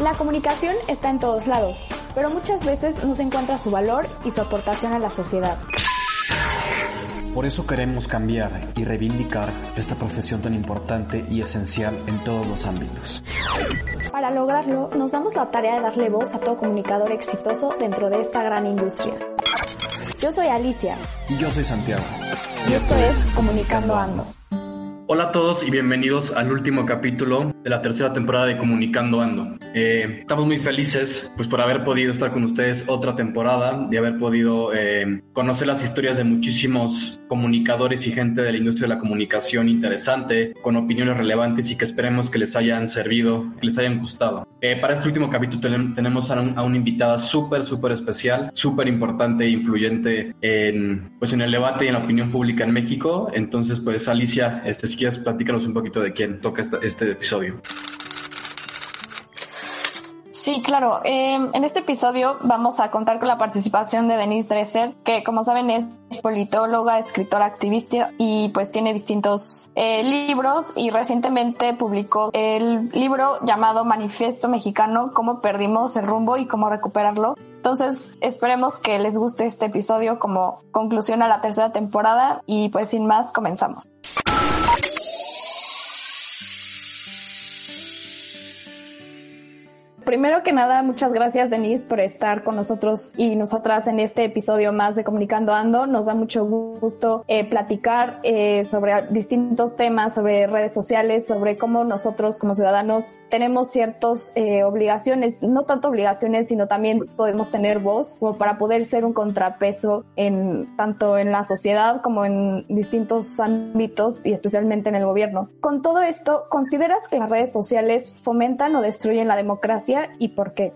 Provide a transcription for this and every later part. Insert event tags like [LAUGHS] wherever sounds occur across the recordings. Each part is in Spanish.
La comunicación está en todos lados, pero muchas veces no se encuentra su valor y su aportación a la sociedad. Por eso queremos cambiar y reivindicar esta profesión tan importante y esencial en todos los ámbitos. Para lograrlo, nos damos la tarea de darle voz a todo comunicador exitoso dentro de esta gran industria. Yo soy Alicia. Y yo soy Santiago. Y, esto, es Comunicando Ando. Hola a todos y bienvenidos al último capítulo de la tercera temporada de Comunicando Ando. Eh, estamos muy felices pues por haber podido estar con ustedes otra temporada y haber podido eh, conocer las historias de muchísimos comunicadores y gente de la industria de la comunicación interesante, con opiniones relevantes y que esperemos que les hayan servido, que les hayan gustado. Eh, para este último capítulo tenemos a, una invitada súper, súper especial, súper importante e influyente en, pues en el debate y en la opinión pública en México. Entonces, pues Alicia, este quieres, platícanos un poquito de quién toca este, episodio. Sí, claro. Em, en este episodio vamos a contar con la participación de Denise Dresser, que como saben es politóloga, escritora, activista y pues tiene distintos eh, libros y recientemente publicó el libro llamado Manifiesto Mexicano, cómo perdimos el rumbo y cómo recuperarlo. Entonces esperemos que les guste este episodio como conclusión a la tercera temporada y pues sin más comenzamos. Primero que nada, muchas gracias Denise por estar con nosotros y nosotras en este episodio más de Comunicando Ando. Nos da mucho gusto eh, platicar eh, sobre distintos temas, sobre redes sociales, sobre cómo nosotros como ciudadanos tenemos ciertas eh, obligaciones, no tanto obligaciones, sino también podemos tener voz como para poder ser un contrapeso en tanto en la sociedad como en distintos ámbitos y especialmente en el gobierno. Con todo esto, ¿consideras que las redes sociales fomentan o destruyen la democracia? Y por qué?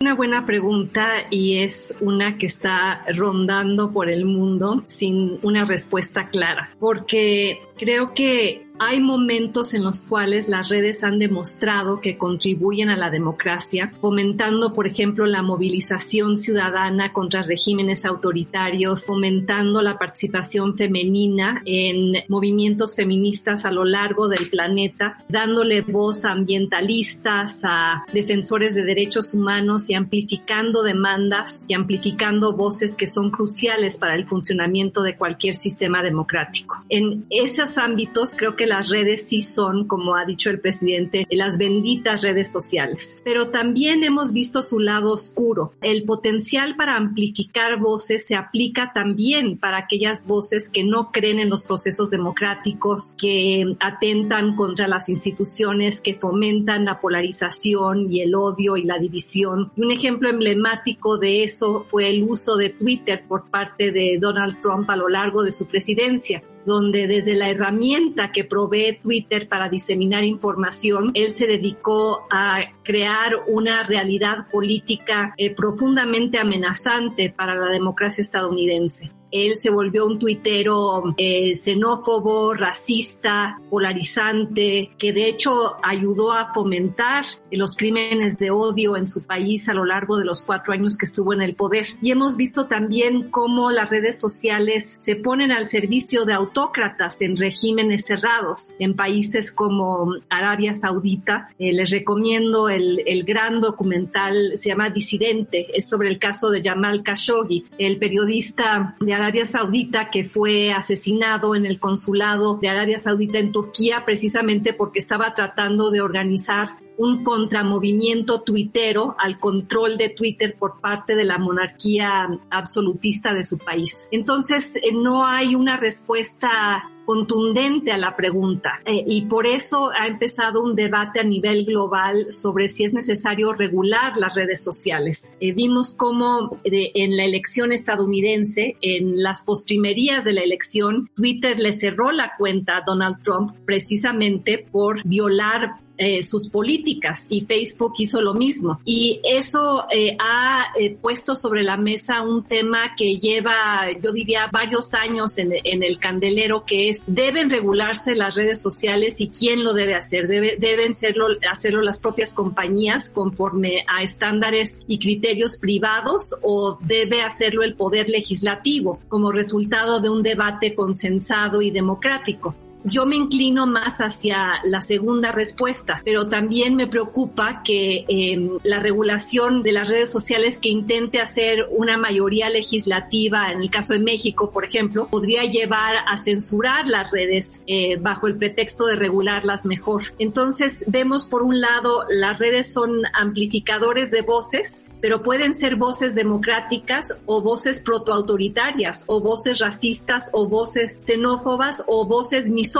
Una buena pregunta y es una que está rondando por el mundo sin una respuesta clara, porque creo que hay momentos en los cuales las redes han demostrado que contribuyen a la democracia, fomentando, por ejemplo, la movilización ciudadana contra regímenes autoritarios, fomentando la participación femenina en movimientos feministas a lo largo del planeta, dándole voz a ambientalistas, a defensores de derechos humanos y amplificando demandas y amplificando voces que son cruciales para el funcionamiento de cualquier sistema democrático. En esos ámbitos creo que las redes sí son, como ha dicho el presidente, las benditas redes sociales. Pero también hemos visto su lado oscuro. El potencial para amplificar voces se aplica también para aquellas voces que no creen en los procesos democráticos, que atentan contra las instituciones, que fomentan la polarización y el odio y la división. un ejemplo emblemático de eso fue el uso de Twitter por parte de Donald Trump a lo largo de su presidencia donde desde la herramienta que provee Twitter para diseminar información, él se dedicó a crear una realidad política eh, profundamente amenazante para la democracia estadounidense él se volvió un tuitero eh, xenófobo, racista, polarizante, que de hecho ayudó a fomentar los crímenes de odio en su país a lo largo de los cuatro años que estuvo en el poder. Y hemos visto también cómo las redes sociales se ponen al servicio de autócratas en regímenes cerrados, en países como Arabia Saudita. Eh, les recomiendo el, el gran documental, se llama Disidente, es sobre el caso de Jamal Khashoggi, el periodista de Arabia Arabia Saudita que fue asesinado en el consulado de Arabia Saudita en Turquía precisamente porque estaba tratando de organizar un contramovimiento tuitero al control de Twitter por parte de la monarquía absolutista de su país. Entonces, eh, no hay una respuesta contundente a la pregunta eh, y por eso ha empezado un debate a nivel global sobre si es necesario regular las redes sociales. Eh, vimos cómo en la elección estadounidense, en las postrimerías de la elección, Twitter le cerró la cuenta a Donald Trump precisamente por violar eh, sus políticas y Facebook hizo lo mismo. Y eso eh, ha eh, puesto sobre la mesa un tema que lleva, yo diría, varios años en, el candelero, que es, deben regularse las redes sociales y quién lo debe hacer. deben serlo, hacerlo las propias compañías conforme a estándares y criterios privados o debe hacerlo el poder legislativo como resultado de un debate consensado y democrático. Yo me inclino más hacia la segunda respuesta, pero también me preocupa que em, la regulación de las redes sociales que intente hacer una mayoría legislativa, en el caso de México, por ejemplo, podría llevar a censurar las redes eh, bajo el pretexto de regularlas mejor. Entonces, vemos por un lado, las redes son amplificadores de voces, pero pueden ser voces democráticas o voces protoautoritarias o voces racistas o voces xenófobas o voces misóginas,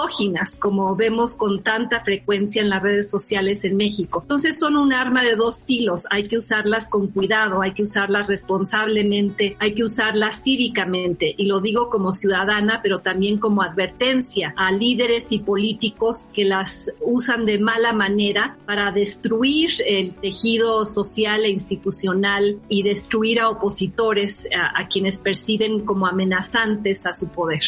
como vemos con tanta frecuencia en las redes sociales en México. Entonces son un arma de dos filos, hay que usarlas con cuidado, hay que usarlas responsablemente, hay que usarlas cívicamente y lo digo como ciudadana, pero también como advertencia a líderes y políticos que las usan de mala manera para destruir el tejido social e institucional y destruir a opositores a, quienes perciben como amenazantes a su poder.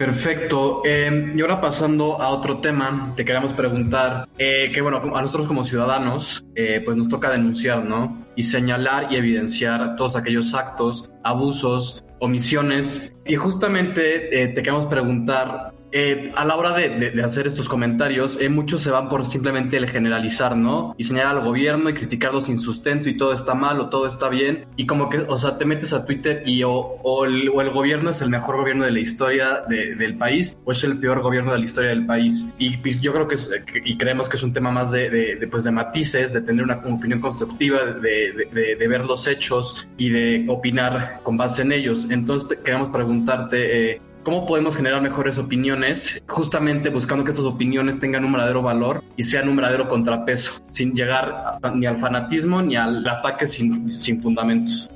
Perfecto. Em, y ahora pasando a otro tema, te queremos preguntar eh, que, bueno, a nosotros como ciudadanos, eh, pues nos toca denunciar, ¿no? Y señalar y evidenciar todos aquellos actos, abusos, omisiones. Y justamente eh, te queremos preguntar eh, a la hora de, hacer estos comentarios, eh, muchos se van por simplemente el generalizar, ¿no? Y señalar al gobierno y criticarlo sin sustento y todo está mal o todo está bien. Y como que, o sea, te metes a Twitter y o, el, gobierno es el mejor gobierno de la historia del país o es el peor gobierno de la historia del país. Y yo creo que, y creemos que es un tema más de, pues, de matices, de tener una opinión constructiva, de, ver los hechos y de opinar con base en ellos. Entonces queremos preguntarte, eh, cómo podemos generar mejores opiniones, justamente buscando que estas opiniones tengan un verdadero valor y sean un verdadero contrapeso, sin llegar ni al fanatismo ni al ataque sin, sin fundamentos.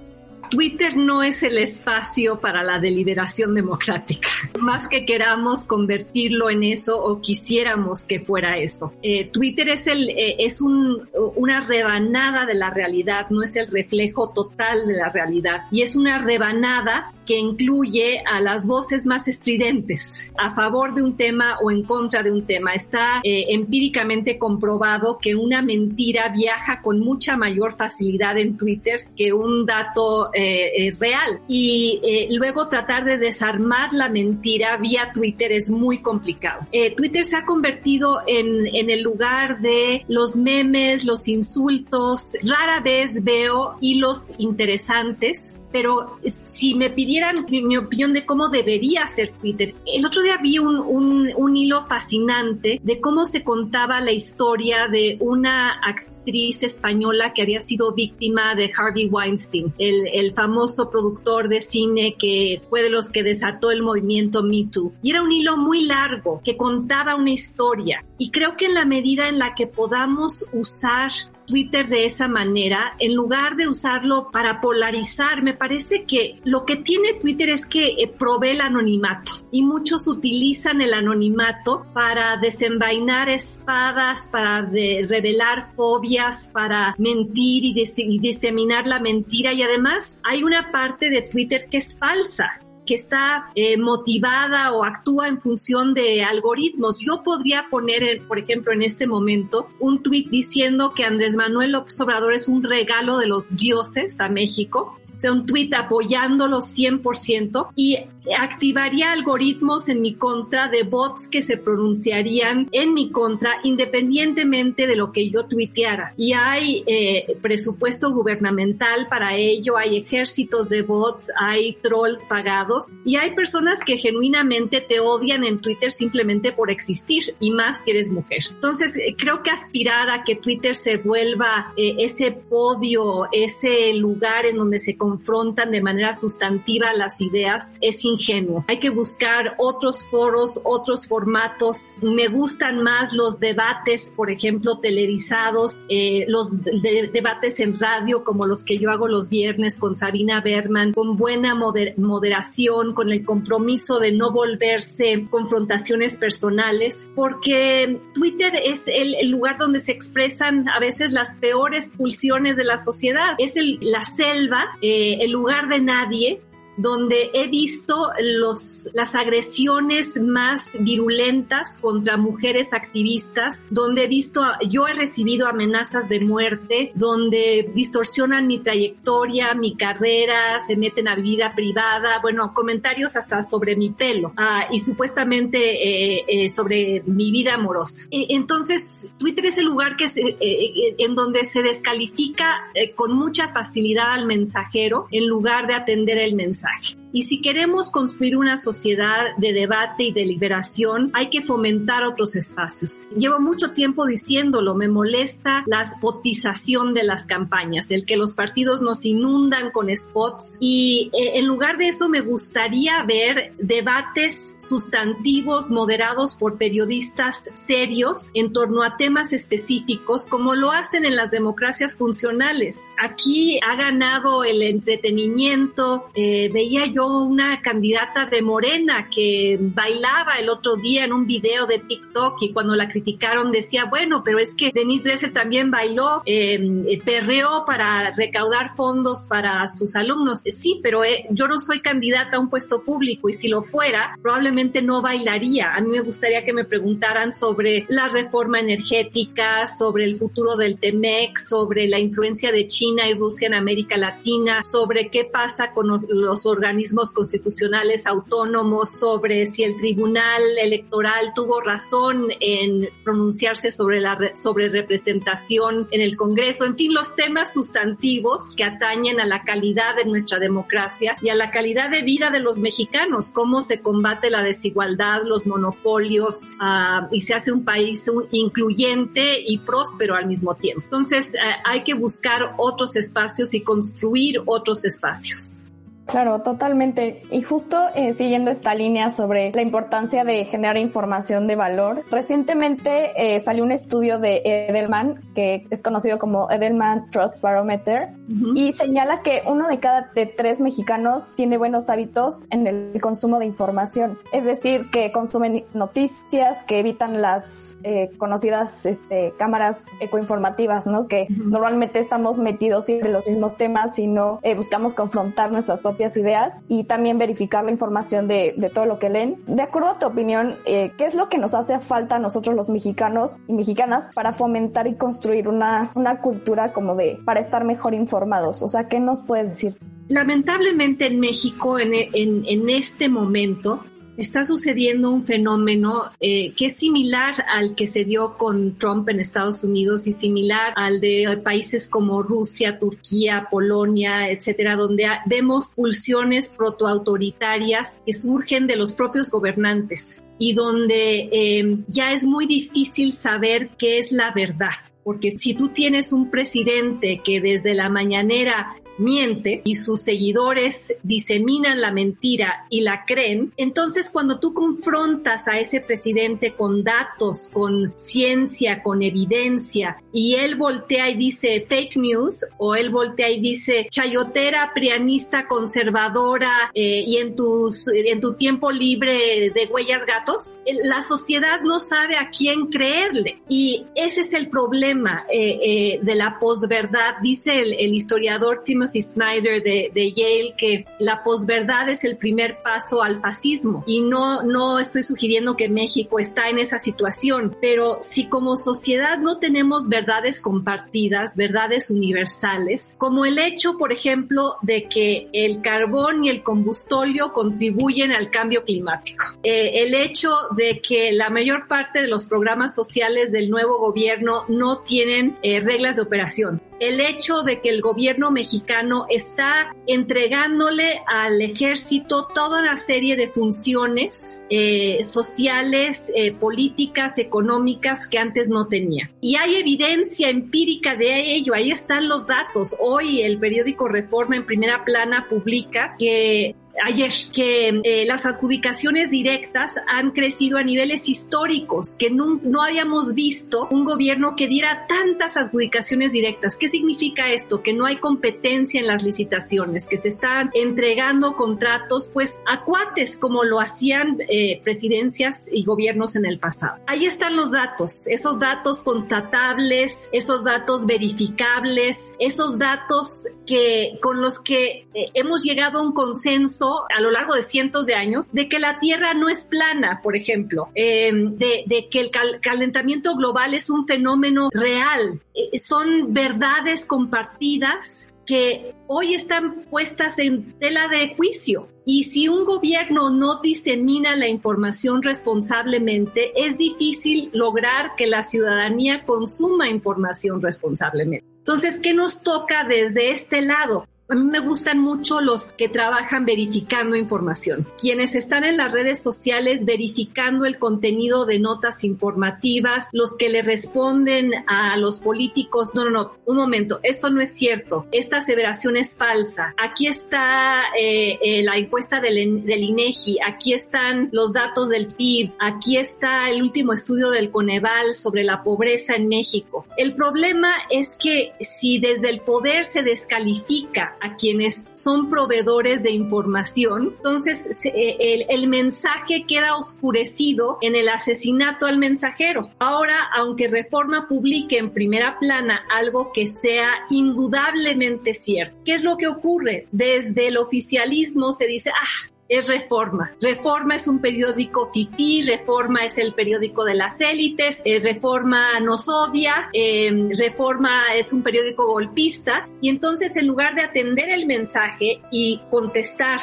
Twitter no es el espacio para la deliberación democrática, [LAUGHS] más que queramos convertirlo en eso o quisiéramos que fuera eso. Eh, Twitter es, el, eh, es un, una rebanada de la realidad, no es el reflejo total de la realidad y es una rebanada que incluye a las voces más estridentes a favor de un tema o en contra de un tema. Está eh, empíricamente comprobado que una mentira viaja con mucha mayor facilidad en Twitter que un dato eh, eh, real. Y luego tratar de desarmar la mentira vía Twitter es muy complicado. Twitter se ha convertido en, en el lugar de los memes, los insultos. Rara vez veo hilos interesantes pero si me pidieran mi opinión de cómo debería ser Twitter, el otro día vi un, un, un hilo fascinante de cómo se contaba la historia de una actriz española que había sido víctima de Harvey Weinstein, el, el, famoso productor de cine que fue de los que desató el movimiento Me Too. Y era un hilo muy largo que contaba una historia. Y creo que en la medida en la que podamos usar Twitter de esa manera, en lugar de usarlo para polarizar, me parece que lo que tiene Twitter es que eh, provee el anonimato y muchos utilizan el anonimato para desenvainar espadas, para revelar fobias, para mentir y, y diseminar la mentira. Y además hay una parte de Twitter que es falsa que está eh, motivada o actúa en función de algoritmos. Yo podría poner, por ejemplo, en este momento un tuit diciendo que Andrés Manuel López Obrador es un regalo de los dioses a México sea un tweet apoyándolo 100% y activaría algoritmos en mi contra de bots que se pronunciarían en mi contra independientemente de lo que yo tuiteara. Y hay eh, presupuesto gubernamental para ello, hay ejércitos de bots, hay trolls pagados y hay personas que genuinamente te odian en Twitter simplemente por existir y más si eres mujer. Entonces eh, creo que aspirar a que Twitter se vuelva eh, ese podio, ese lugar en donde se confrontan de manera sustantiva las ideas es ingenuo. Hay que buscar otros foros, otros formatos. Me gustan más los debates, por ejemplo, televisados, eh, los debates en radio como los que yo hago los viernes con Sabina Berman, con buena moderación, con el compromiso de no volverse confrontaciones personales, porque Twitter es el, lugar donde se expresan a veces las peores pulsiones de la sociedad. Es el, la selva eh, el lugar de nadie donde he visto los, las agresiones más virulentas contra mujeres activistas, donde he visto, yo he recibido amenazas de muerte, donde distorsionan mi trayectoria, mi carrera, se meten a vida privada, bueno, comentarios hasta sobre mi pelo ah, y supuestamente eh, eh, sobre mi vida amorosa. E, entonces, Twitter es el lugar que eh, en donde se descalifica con mucha facilidad al mensajero en lugar de atender el mensaje. mensaje. Y si queremos construir una sociedad de debate y de liberación, hay que fomentar otros espacios. Llevo mucho tiempo diciéndolo, me molesta la spotización de las campañas, el que los partidos nos inundan con spots y eh, en lugar de eso me gustaría ver debates sustantivos moderados por periodistas serios en torno a temas específicos como lo hacen en las democracias funcionales. Aquí ha ganado el entretenimiento, eh, veía yo una candidata de Morena que bailaba el otro día en un video de TikTok y cuando la criticaron decía, bueno, pero es que Denise Dresser también bailó, eh, perreó para recaudar fondos para sus alumnos. Sí, pero eh, yo no soy candidata a un puesto público y si lo fuera, probablemente no bailaría. A mí me gustaría que me preguntaran sobre la reforma energética, sobre el futuro del TEMEC, sobre la influencia de China y Rusia en América Latina, sobre qué pasa con los organismos constitucionales autónomos sobre si el Tribunal Electoral tuvo razón en pronunciarse sobre la sobre representación en el Congreso, en fin, los temas sustantivos que atañen a la calidad de nuestra democracia y a la calidad de vida de los mexicanos, cómo se combate la desigualdad, los monopolios uh, y se hace un país incluyente y próspero al mismo tiempo. Entonces, uh, hay que buscar otros espacios y construir otros espacios. Claro, totalmente. Y justo eh, siguiendo esta línea sobre la importancia de generar información de valor, recientemente eh, salió un estudio de Edelman, que es conocido como Edelman Trust Barometer, y señala que uno de cada de tres mexicanos tiene buenos hábitos en el consumo de información. Es decir, que consumen noticias, que evitan las eh, conocidas este, cámaras ecoinformativas, ¿no? Que normalmente estamos metidos en los mismos temas y no buscamos confrontar nuestras propias ideas y también verificar la información de, todo lo que leen. De acuerdo a tu opinión, eh, ¿qué es lo que nos hace falta a nosotros los mexicanos y mexicanas para fomentar y construir una, una cultura como de, para estar mejor informados? O sea, ¿qué nos puedes decir? Lamentablemente en México, en, en, en este momento, está sucediendo un fenómeno eh, que es similar al que se dio con Trump en Estados Unidos y similar al de países como Rusia, Turquía, Polonia, etcétera, donde vemos pulsiones protoautoritarias que surgen de los propios gobernantes y donde eh, ya es muy difícil saber qué es la verdad. Porque si tú tienes un presidente que desde la mañanera miente y sus seguidores diseminan la mentira y la creen, entonces cuando tú confrontas a ese presidente con datos, con ciencia, con evidencia, y él voltea y dice fake news, o él voltea y dice chayotera, prianista, conservadora, eh, y en, tus, en tu tiempo libre de huellas gatos, la sociedad no sabe a quién creerle. Y ese es el problema eh, eh, de la posverdad, dice el, el historiador Timothy Timothy Snyder de, de, Yale que la posverdad es el primer paso al fascismo. Y no, no estoy sugiriendo que México está en esa situación, pero si como sociedad no tenemos verdades compartidas, verdades universales, como el hecho, por ejemplo, de que el carbón y el combustóleo contribuyen al cambio climático, eh, el hecho de que la mayor parte de los programas sociales del nuevo gobierno no tienen eh, reglas de operación, el hecho de que el gobierno mexicano está entregándole al ejército toda una serie de funciones eh, sociales, eh, políticas, económicas que antes no tenía. Y hay evidencia empírica de ello, ahí están los datos. Hoy el periódico Reforma en primera plana publica que ayer que eh, las adjudicaciones directas han crecido a niveles históricos, que no, no, habíamos visto un gobierno que diera tantas adjudicaciones directas. ¿Qué significa esto? Que no hay competencia en las licitaciones, que se están entregando contratos pues a cuates como lo hacían eh, presidencias y gobiernos en el pasado. Ahí están los datos, esos datos constatables, esos datos verificables, esos datos que con los que eh, hemos llegado a un consenso a lo largo de cientos de años de que la Tierra no es plana, por ejemplo, em, de, que el calentamiento global es un fenómeno real. Eh, son verdades compartidas que hoy están puestas en tela de juicio. Y si un gobierno no disemina la información responsablemente, es difícil lograr que la ciudadanía consuma información responsablemente. Entonces, ¿qué nos toca desde este lado? A mí me gustan mucho los que trabajan verificando información, quienes están en las redes sociales verificando el contenido de notas informativas, los que le responden a los políticos, no, no, no, un momento, esto no es cierto, esta aseveración es falsa, aquí está eh, eh, la encuesta del, del INEGI, aquí están los datos del PIB, aquí está el último estudio del Coneval sobre la pobreza en México. El problema es que si desde el poder se descalifica a quienes son proveedores de información. Entonces, eh, el, mensaje queda oscurecido en el asesinato al mensajero. Ahora, aunque Reforma publique en primera plana algo que sea indudablemente cierto, ¿qué es lo que ocurre? Desde el oficialismo se dice, ah, es Reforma. Reforma es un periódico fifí, Reforma es el periódico de las élites, eh, Reforma nos odia, em, Reforma es un periódico golpista y entonces en lugar de atender el mensaje y contestar,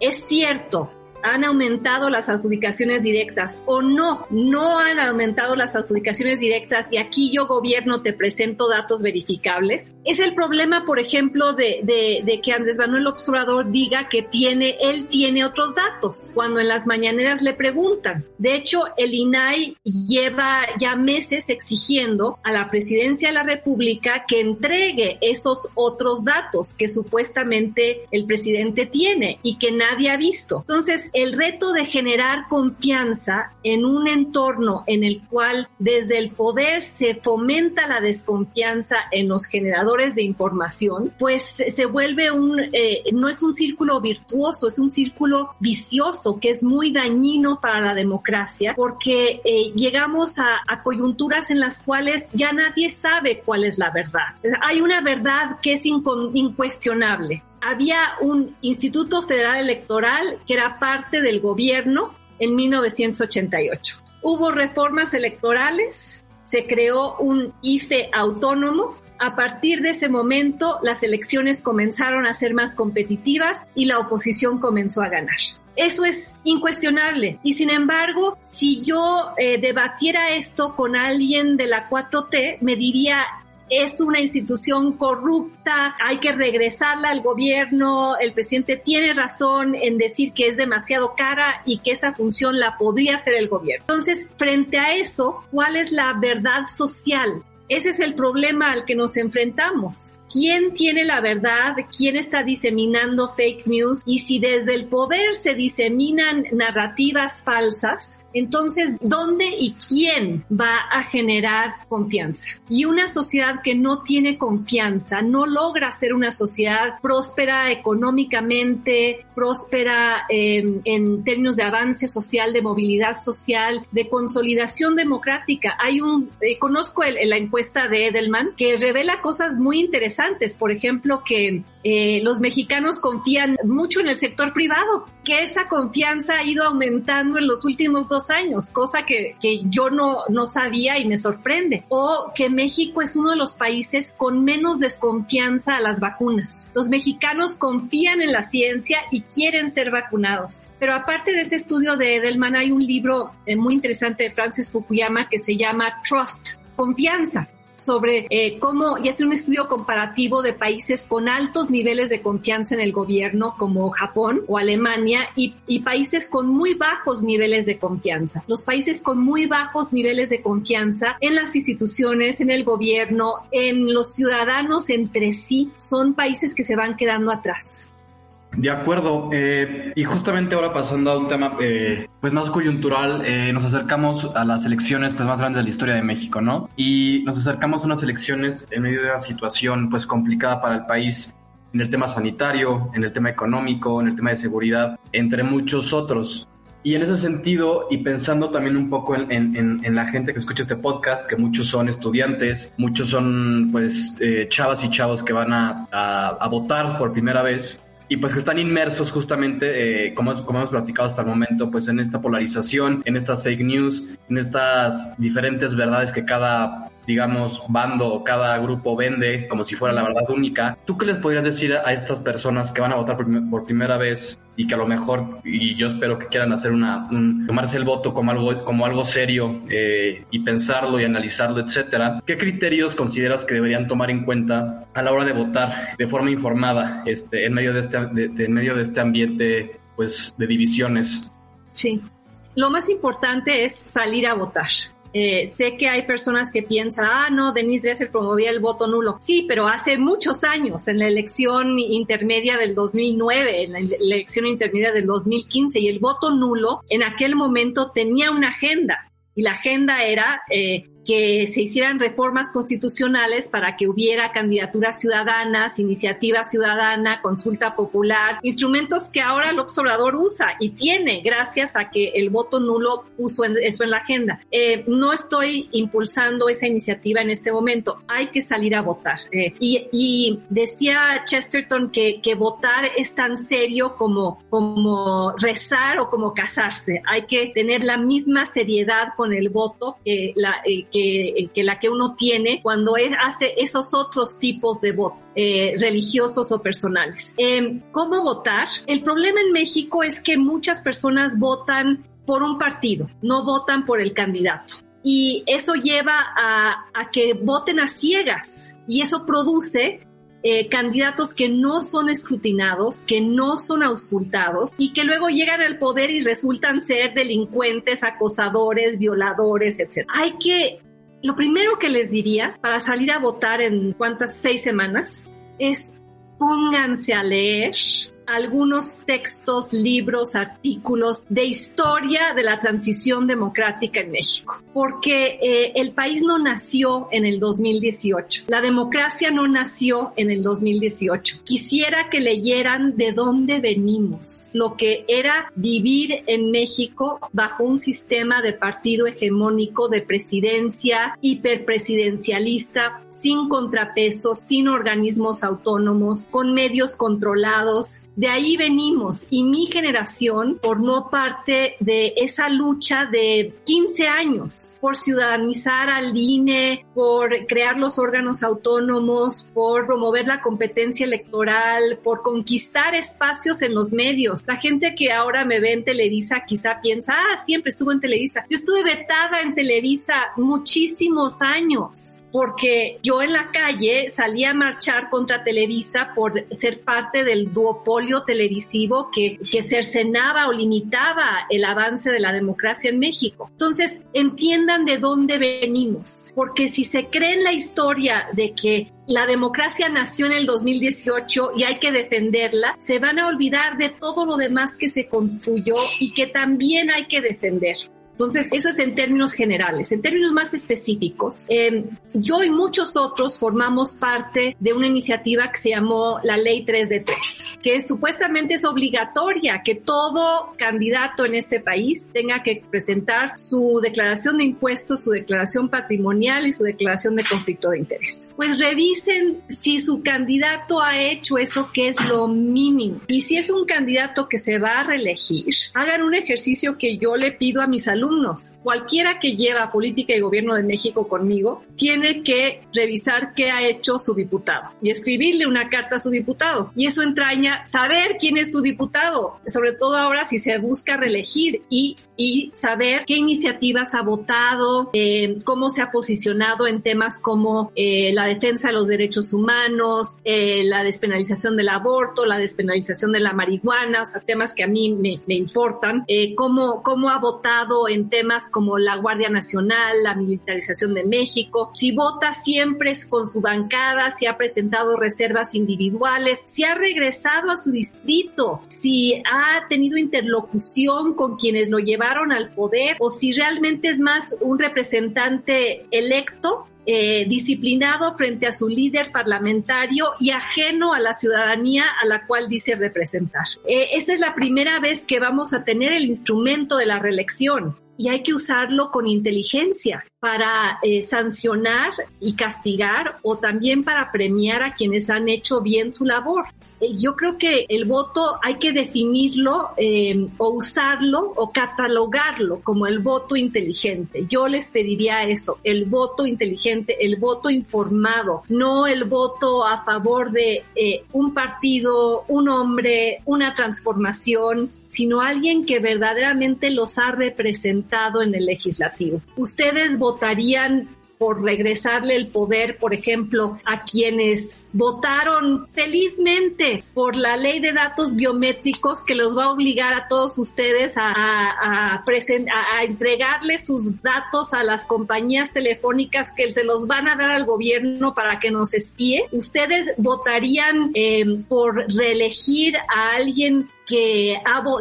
es cierto, han aumentado las adjudicaciones directas o no, no han aumentado las adjudicaciones directas y aquí yo gobierno te presento datos verificables. Es el problema, por ejemplo, de, de, que Andrés Manuel Observador diga que tiene, él tiene otros datos, cuando en las mañaneras le preguntan. De hecho, el INAI lleva ya meses exigiendo a la presidencia de la República que entregue esos otros datos que supuestamente el presidente tiene y que nadie ha visto. Entonces, el reto de generar confianza en un entorno en el cual desde el poder se fomenta la desconfianza en los generadores de información, pues se vuelve un, eh, no es un círculo virtuoso, es un círculo vicioso que es muy dañino para la democracia porque eh, llegamos a, a coyunturas en las cuales ya nadie sabe cuál es la verdad. Hay una verdad que es incuestionable había un Instituto Federal Electoral que era parte del gobierno en 1988. Hubo reformas electorales, se creó un IFE autónomo. A partir de ese momento, las elecciones comenzaron a ser más competitivas y la oposición comenzó a ganar. Eso es incuestionable. Y sin embargo, si yo eh, debatiera esto con alguien de la 4T, me diría, es una institución corrupta, hay que regresarla al gobierno, el presidente tiene razón en decir que es demasiado cara y que esa función la podría hacer el gobierno. Entonces, frente a eso, ¿cuál es la verdad social? Ese es el problema al que nos enfrentamos quién tiene la verdad, quién está diseminando fake news y si desde el poder se diseminan narrativas falsas, entonces, ¿dónde y quién va a generar confianza? Y una sociedad que no tiene confianza no logra ser una sociedad próspera económicamente, próspera em, en términos de avance social, de movilidad social, de consolidación democrática. Hay un, eh, conozco la encuesta de Edelman que revela cosas muy interesantes. Por ejemplo, que eh, los mexicanos confían mucho en el sector privado, que esa confianza ha ido aumentando en los últimos dos años, cosa que, que yo no, no sabía y me sorprende. O que México es uno de los países con menos desconfianza a las vacunas. Los mexicanos confían en la ciencia y quieren ser vacunados. Pero aparte de ese estudio de Edelman, hay un libro eh, muy interesante de Francis Fukuyama que se llama Trust, confianza sobre eh, cómo, y hace un estudio comparativo de países con altos niveles de confianza en el gobierno, como Japón o Alemania, y, y países con muy bajos niveles de confianza. Los países con muy bajos niveles de confianza en las instituciones, en el gobierno, en los ciudadanos entre sí, son países que se van quedando atrás. De acuerdo, eh, y justamente ahora pasando a un tema eh, pues más coyuntural, eh, nos acercamos a las elecciones pues más grandes de la historia de México, ¿no? Y nos acercamos a unas elecciones en medio de una situación pues complicada para el país en el tema sanitario, en el tema económico, en el tema de seguridad, entre muchos otros. Y en ese sentido, y pensando también un poco en, la gente que escucha este podcast, que muchos son estudiantes, muchos son pues chavas y chavos que van a, a, a votar por primera vez, y pues que están inmersos justamente, eh, como, como hemos platicado hasta el momento, pues en esta polarización, en estas fake news, en estas diferentes verdades que cada digamos, bando o cada grupo vende como si fuera la verdad única. ¿Tú qué les podrías decir a estas personas que van a votar por, primera vez y que a lo mejor, y yo espero que quieran hacer una, tomarse el voto como algo, como algo serio eh, y pensarlo y analizarlo, etcétera? ¿Qué criterios consideras que deberían tomar en cuenta a la hora de votar de forma informada este, en, medio de este, en medio de este ambiente pues, de divisiones? Sí. Lo más importante es salir a votar. Eh, sé que hay personas que piensan, ah, no, Denise Dresser promovía el voto nulo. Sí, pero hace muchos años, en la elección intermedia del 2009, en la elección intermedia del 2015, y el voto nulo en aquel momento tenía una agenda. Y la agenda era eh, que se hicieran reformas constitucionales para que hubiera candidaturas ciudadanas, iniciativa ciudadana, consulta popular, instrumentos que ahora el observador usa y tiene gracias a que el voto nulo puso eso en la agenda. Eh, no estoy impulsando esa iniciativa en este momento, hay que salir a votar. Eh, y, y, decía Chesterton que, que votar es tan serio como, como rezar o como casarse. Hay que tener la misma seriedad con el voto que la, eh, que, la que uno tiene cuando es, hace esos otros tipos de voto. Eh, religiosos o personales. Eh, ¿Cómo votar? El problema en México es que muchas personas votan por un partido, no votan por el candidato. Y eso lleva a, a que voten a ciegas y eso produce eh, candidatos que no son escrutinados, que no son auscultados y que luego llegan al poder y resultan ser delincuentes, acosadores, violadores, etc. Hay que lo primero que les diría para salir a votar en cuántas seis semanas es pónganse a leer algunos textos, libros, artículos de historia de la transición democrática en México, porque eh, el país no nació en el 2018, la democracia no nació en el 2018. Quisiera que leyeran de dónde venimos, lo que era vivir en México bajo un sistema de partido hegemónico de presidencia hiperpresidencialista, sin contrapesos, sin organismos autónomos, con medios controlados, de ahí venimos y mi generación formó parte de esa lucha de 15 años por ciudadanizar al INE, por crear los órganos autónomos, por promover la competencia electoral, por conquistar espacios en los medios. La gente que ahora me ve en Televisa quizá piensa, ah, siempre estuvo en Televisa. Yo estuve vetada en Televisa muchísimos años porque yo en la calle salía a marchar contra Televisa por ser parte del duopolio televisivo que, que cercenaba o limitaba el avance de la democracia en México. Entonces, entiendan de dónde venimos, porque si se cree en la historia de que la democracia nació en el 2018 y hay que defenderla, se van a olvidar de todo lo demás que se construyó y que también hay que defender. Entonces, eso es en términos generales. En términos más específicos, eh, yo y muchos otros formamos parte de una iniciativa que se llamó la Ley 3 de 3, que supuestamente es obligatoria que todo candidato en este país tenga que presentar su declaración de impuestos, su declaración patrimonial y su declaración de conflicto de interés. Pues revisen si su candidato ha hecho eso que es lo mínimo. Y si es un candidato que se va a reelegir, hagan un ejercicio que yo le pido a mis alumnos Cualquiera que lleva política y gobierno de México conmigo tiene que revisar qué ha hecho su diputado y escribirle una carta a su diputado. Y eso entraña saber quién es tu diputado, sobre todo ahora si se busca reelegir y, y saber qué iniciativas ha votado, eh, cómo se ha posicionado en temas como eh, la defensa de los derechos humanos, eh, la despenalización del aborto, la despenalización de la marihuana, o sea, temas que a mí me, me importan, cómo, cómo ha votado en temas como la Guardia Nacional, la militarización de México, si vota siempre con su bancada, si ha presentado reservas individuales, si ha regresado a su distrito, si ha tenido interlocución con quienes lo llevaron al poder o si realmente es más un representante electo eh, disciplinado frente a su líder parlamentario y ajeno a la ciudadanía a la cual dice representar. Eh, esta es la primera vez que vamos a tener el instrumento de la reelección y hay que usarlo con inteligencia para eh, sancionar y castigar o también para premiar a quienes han hecho bien su labor. Eh, yo creo que el voto hay que definirlo eh, o usarlo o catalogarlo como el voto inteligente. Yo les pediría eso, el voto inteligente, el voto informado, no el voto a favor de eh, un partido, un hombre, una transformación, sino alguien que verdaderamente los ha representado en el legislativo. ¿Ustedes votarían por regresarle el poder, por ejemplo, a quienes votaron felizmente por la ley de datos biométricos que los va a obligar a todos ustedes a, a, a, entregarle sus datos a las compañías telefónicas que se los van a dar al gobierno para que nos espíe. ¿Ustedes votarían eh, por reelegir a alguien que,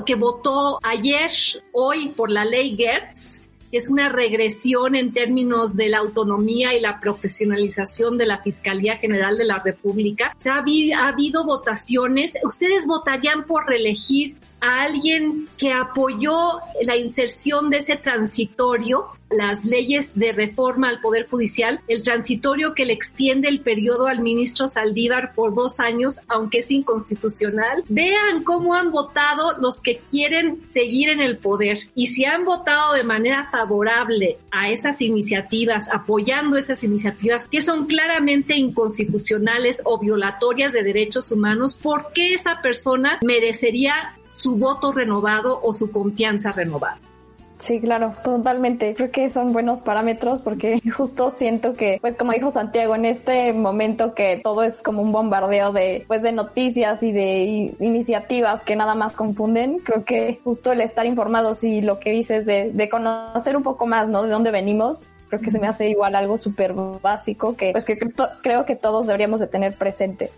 que votó ayer, hoy por la ley Gertz? Es una regresión en términos de la autonomía y la profesionalización de la Fiscalía General de la República. Sea, ha habido votaciones. ¿Ustedes votarían por reelegir a alguien que apoyó la inserción de ese transitorio, las leyes de reforma al Poder Judicial, el transitorio que le extiende el periodo al ministro Saldívar por dos años, aunque es inconstitucional. Vean cómo han votado los que quieren seguir en el poder y si han votado de manera favorable a esas iniciativas, apoyando esas iniciativas que son claramente inconstitucionales o violatorias de derechos humanos, ¿por qué esa persona merecería su voto renovado o su confianza renovada. Sí, claro, totalmente. Creo que son buenos parámetros porque [LAUGHS] justo siento que, pues como dijo Santiago, en este momento que todo es como un bombardeo de, pues de noticias y de iniciativas que nada más confunden, creo que justo el estar informados y lo que dices de, de conocer un poco más, ¿no? De dónde venimos, creo que se me hace igual algo súper básico que, pues que creo que todos deberíamos de tener presente.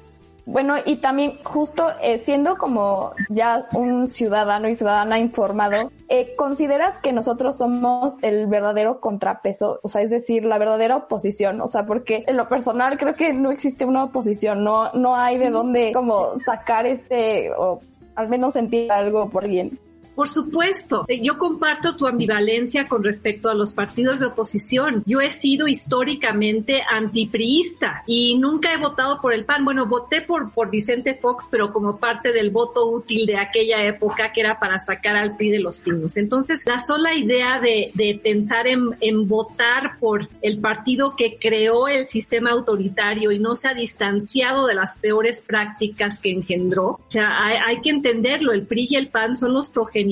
Bueno, y también justo eh, siendo como ya un ciudadano y ciudadana informado, eh, ¿consideras que nosotros somos el verdadero contrapeso? O sea, es decir, la verdadera oposición. O sea, porque en lo personal creo que no existe una oposición, no, no hay de dónde como sacar este, o al menos sentir algo por alguien. Por supuesto, eh, yo comparto tu ambivalencia con respecto a los partidos de oposición. Yo he sido históricamente antipriista y nunca he votado por el PAN. Bueno, voté por, por Vicente Fox, pero como parte del voto útil de aquella época que era para sacar al PRI de los pinos. Entonces, la sola idea de, de pensar en, en votar por el partido que creó el sistema autoritario y no se ha distanciado de las peores prácticas que engendró, o sea, hay, hay que entenderlo, el PRI y el PAN son los progenitores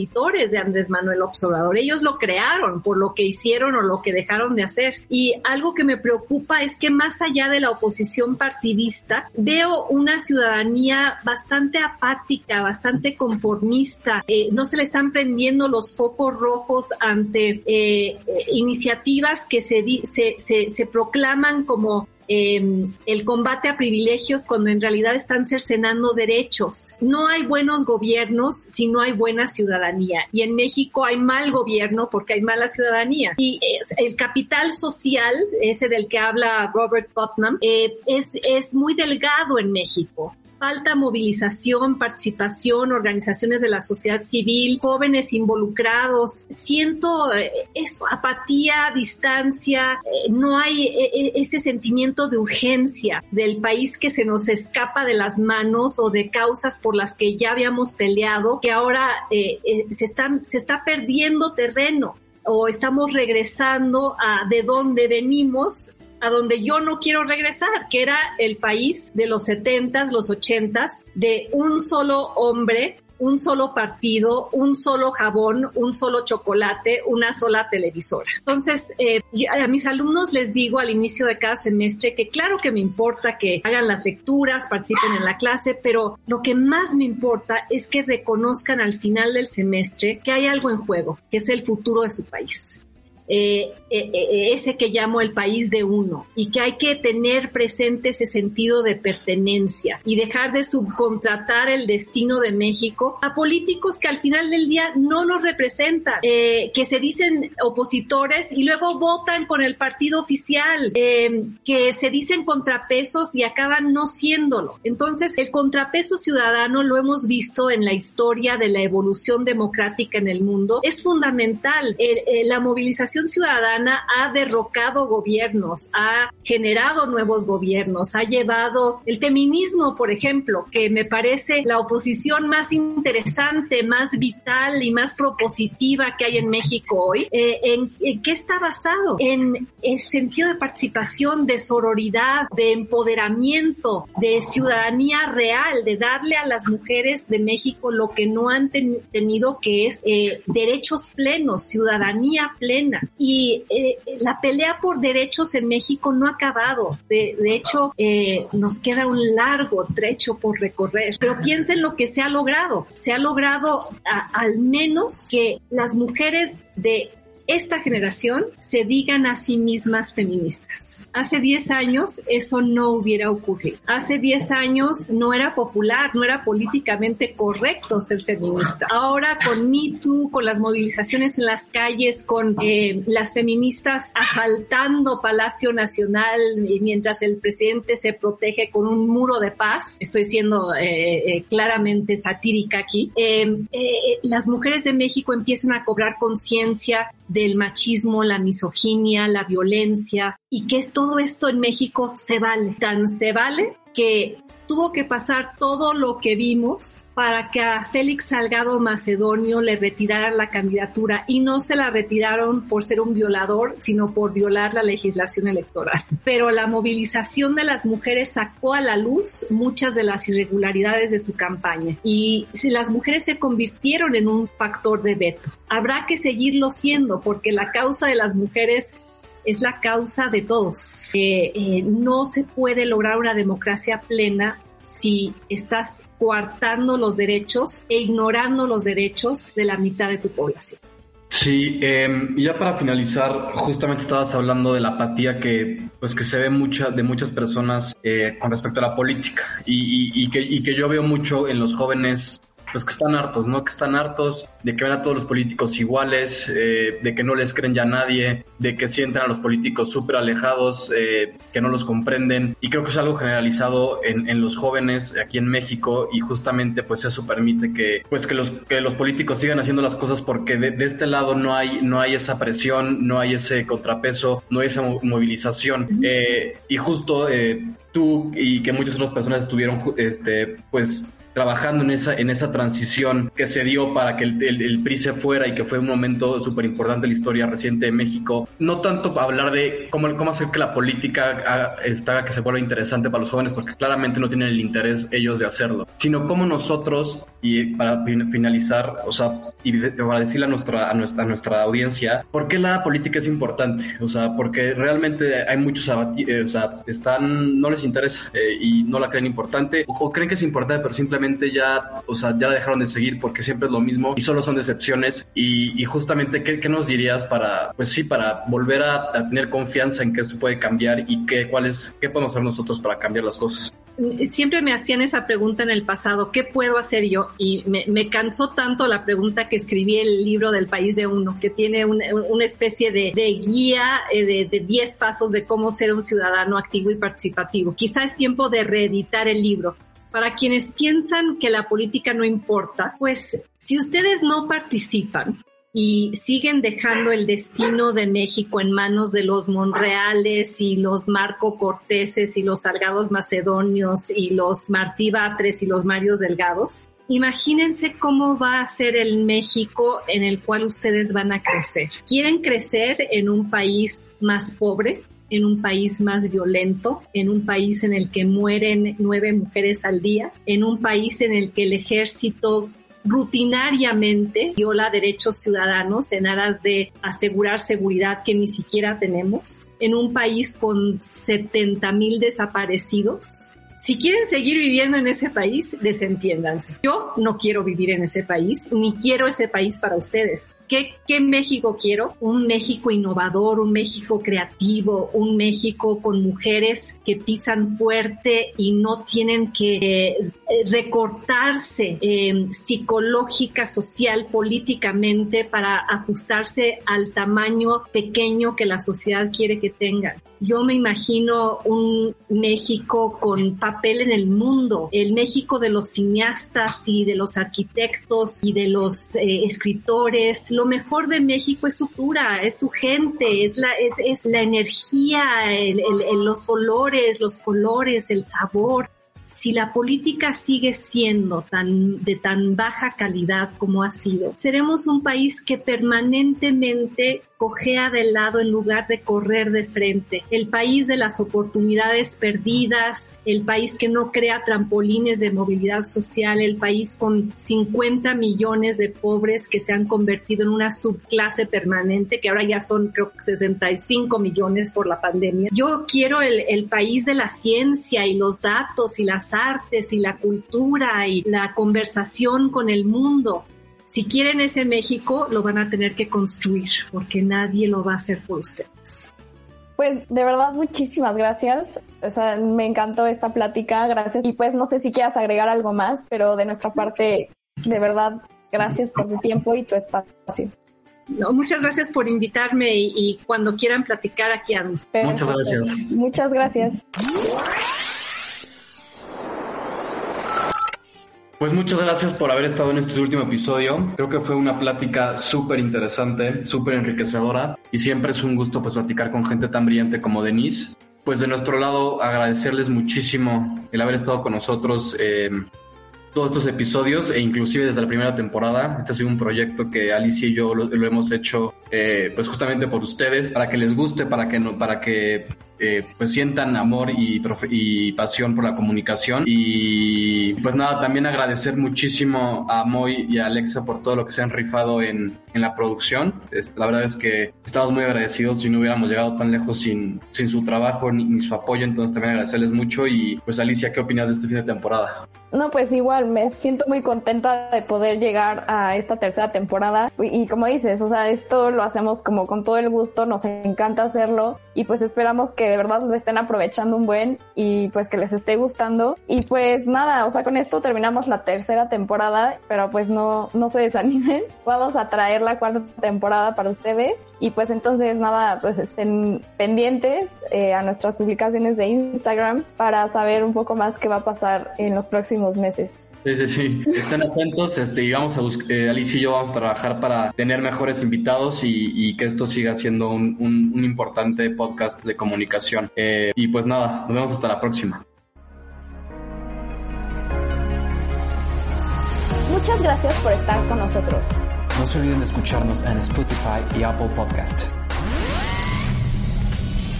de Andrés Manuel Observador. Ellos lo crearon por lo que hicieron o lo que dejaron de hacer. Y algo que me preocupa es que más allá de la oposición partidista, veo una ciudadanía bastante apática, bastante conformista. Eh, no se le están prendiendo los focos rojos ante eh, eh, iniciativas que se, se, se, se proclaman como Em, el combate a privilegios cuando en realidad están cercenando derechos. No hay buenos gobiernos si no hay buena ciudadanía. Y en México hay mal gobierno porque hay mala ciudadanía. Y el capital social, ese del que habla Robert Putnam, eh, es, es muy delgado en México falta movilización, participación, organizaciones de la sociedad civil, jóvenes involucrados. Siento eh, eso, apatía, distancia, eh, no hay eh, ese sentimiento de urgencia del país que se nos escapa de las manos o de causas por las que ya habíamos peleado, que ahora se, están, se está perdiendo terreno o estamos regresando a de dónde venimos a donde yo no quiero regresar, que era el país de los setentas, los ochentas, de un solo hombre, un solo partido, un solo jabón, un solo chocolate, una sola televisora. Entonces, eh, a mis alumnos les digo al inicio de cada semestre que claro que me importa que hagan las lecturas, participen en la clase, pero lo que más me importa es que reconozcan al final del semestre que hay algo en juego, que es el futuro de su país. Eh, eh, eh, ese que llamo el país de uno y que hay que tener presente ese sentido de pertenencia y dejar de subcontratar el destino de México a políticos que al final del día no nos representan, que se dicen opositores y luego votan con el partido oficial, que se dicen contrapesos y acaban no siéndolo. Entonces, el contrapeso ciudadano lo hemos visto en la historia de la evolución democrática en el mundo, es fundamental. la movilización movilización ciudadana ha derrocado gobiernos, ha generado nuevos gobiernos, ha llevado el feminismo, por ejemplo, que me parece la oposición más interesante, más vital y más propositiva que hay en México hoy. Eh, en, ¿En qué está basado? En el sentido de participación, de sororidad, de empoderamiento, de ciudadanía real, de darle a las mujeres de México lo que no han tenido, que es eh, derechos plenos, ciudadanía plena. Y eh, la pelea por derechos en México no ha acabado. De, hecho, eh, nos queda un largo trecho por recorrer. Pero piensen lo que se ha logrado. Se ha logrado al menos que las mujeres de esta generación se digan a sí mismas feministas. Hace 10 años eso no hubiera ocurrido. Hace 10 años no era popular, no era políticamente correcto ser feminista. Ahora con Me Too, con las movilizaciones en las calles, con eh, las feministas asaltando Palacio Nacional mientras el presidente se protege con un muro de paz, estoy siendo eh, eh, claramente satírica aquí, las mujeres de México empiezan a cobrar conciencia del machismo, la misoginia, la violencia y que todo esto en México se vale. Tan se vale que tuvo que pasar todo lo que vimos para que a Félix Salgado Macedonio le retiraran la candidatura y no se la retiraron por ser un violador, sino por violar la legislación electoral. Pero la movilización de las mujeres sacó a la luz muchas de las irregularidades de su campaña y si las mujeres se convirtieron en un factor de veto. Habrá que seguirlo siendo porque la causa de las mujeres es la causa de todos. Eh, no se puede lograr una democracia plena si estás coartando los derechos e ignorando los derechos de la mitad de tu población. Sí, em, ya para finalizar, justamente estabas hablando de la apatía que, pues, que se ve mucha, de muchas personas eh, con respecto a la política y que yo veo mucho en los jóvenes pues que están hartos, ¿no? Que están hartos de que ven a todos los políticos iguales, eh, de que no les creen ya a nadie, de que sienten a los políticos súper alejados, eh, que no los comprenden. Y creo que es algo generalizado en, en, los jóvenes aquí en México y justamente pues eso permite que pues que los, que los políticos sigan haciendo las cosas porque de, de este lado no hay, no hay esa presión, no hay ese contrapeso, no hay esa movilización. Eh, y justo tú y que muchas otras personas estuvieron este, pues trabajando en esa, en esa transición que se dio para que el, el, PRI se fuera y que fue un momento súper importante en la historia reciente de México. No tanto hablar de cómo, cómo hacer que la política haga, que se vuelva interesante para los jóvenes, porque claramente no tienen el interés ellos de hacerlo, sino cómo nosotros, y para finalizar, o sea, y para decirle a nuestra, a nuestra, a nuestra audiencia, ¿por qué la política es importante? O sea, porque realmente hay muchos, eh, o sea, están, no les interesa eh, y no la creen importante, o creen que es importante, pero simplemente ya, o sea, ya la dejaron de seguir porque siempre es lo mismo y solo son decepciones. Y, justamente, ¿qué, nos dirías para, pues sí, para volver a, tener confianza en que esto puede cambiar y qué, cuál qué podemos hacer nosotros para cambiar las cosas? Siempre me hacían esa pregunta en el pasado, ¿qué puedo hacer yo? Y me, cansó tanto la pregunta que escribí el libro del país de uno, que tiene una, especie de, guía eh, de 10 pasos de cómo ser un ciudadano activo y participativo. Quizá es tiempo de reeditar el libro para quienes piensan que la política no importa, pues si ustedes no participan, y siguen dejando el destino de México en manos de los Monreales y los Marco Corteses y los Salgados Macedonios y los Martí Batres y los Marios Delgados. Imagínense cómo va a ser el México en el cual ustedes van a crecer. ¿Quieren crecer en un país más pobre? En un país más violento, en un país en el que mueren nueve mujeres al día, en un país en el que el ejército rutinariamente viola derechos ciudadanos en aras de asegurar seguridad que ni siquiera tenemos, en un país con 70 mil desaparecidos, si quieren seguir viviendo en ese país, desentiéndanse. Yo no quiero vivir en ese país, ni quiero ese país para ustedes. ¿Qué, ¿Qué, México quiero? Un México innovador, un México creativo, un México con mujeres que pisan fuerte y no tienen que eh, recortarse eh, psicológica, social, políticamente para ajustarse al tamaño pequeño que la sociedad quiere que tengan. Yo me imagino un México con papel en el mundo, el México de los cineastas y de los arquitectos y de los eh, escritores, Lo mejor de México es su cultura, es su gente, es la, es, es la energía, los olores, los colores, el sabor. Si la política sigue siendo tan, de tan baja calidad como ha sido, seremos un país que permanentemente cojea de lado en lugar de correr de frente. El país de las oportunidades perdidas, el país que no crea trampolines de movilidad social, el país con 50 millones de pobres que se han convertido en una subclase permanente, que ahora ya son creo 65 millones por la pandemia. Yo quiero el, el país de la ciencia y los datos y las artes y la cultura y la conversación con el mundo. Si quieren ese México, lo van a tener que construir, porque nadie lo va a hacer por ustedes. Pues de verdad, muchísimas gracias. O sea, me encantó esta plática, gracias. Y pues no sé si quieras agregar algo más, pero de nuestra parte, de verdad, gracias por tu tiempo y tu espacio. No, muchas gracias por invitarme y, y cuando quieran platicar aquí ando. Muchas gracias. Muchas gracias. Pues muchas gracias por haber estado en este último episodio. Creo que fue una plática súper interesante, súper enriquecedora y siempre es un gusto pues platicar con gente tan brillante como Denise. Pues de nuestro lado agradecerles muchísimo el haber estado con nosotros eh, todos estos episodios e inclusive desde la primera temporada. Este ha sido un proyecto que Alicia y yo lo, hemos hecho eh, pues justamente por ustedes, para que les guste, para que no, para que eh, pues sientan amor y, y, pasión por la comunicación. Y pues nada, también agradecer muchísimo a Moy y a Alexa por todo lo que se han rifado en, en la producción. la verdad es que estamos muy agradecidos si no hubiéramos llegado tan lejos sin, sin su trabajo ni, ni, su apoyo. Entonces también agradecerles mucho. Y pues Alicia, ¿qué opinas de este fin de temporada? No, pues igual, me siento muy contenta de poder llegar a esta tercera temporada. Y, y como dices, o sea, esto lo hacemos como con todo el gusto, nos encanta hacerlo. Y pues esperamos que de verdad lo estén aprovechando un buen y pues que les esté gustando. Y pues nada, o sea, con esto terminamos la tercera temporada, pero pues no, no se desanimen. [LAUGHS] Vamos a traer la cuarta temporada para ustedes. Y pues entonces nada, pues estén pendientes eh, a nuestras publicaciones de Instagram para saber un poco más qué va a pasar en los próximos meses. Sí, sí, sí. Estén atentos, este, y vamos a buscar, eh, Alicia y yo vamos a trabajar para tener mejores invitados y, que esto siga siendo un, un, importante podcast de comunicación. Eh, y pues nada, nos vemos hasta la próxima. Muchas gracias por estar con nosotros. No se olviden de escucharnos en Spotify y Apple Podcast.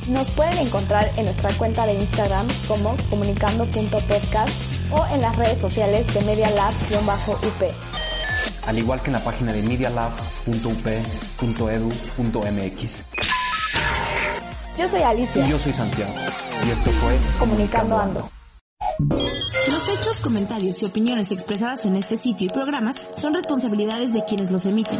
Nos pueden encontrar en nuestra cuenta de Instagram como comunicando.podcast o en las redes sociales de medialab-up. Al igual que en la página de medialab.up.edu.mx. Yo soy Alicia. Y yo soy Santiago. Y esto fue Comunicando Ando. Los hechos, comentarios y opiniones expresadas en este sitio y programas son responsabilidades de quienes los emiten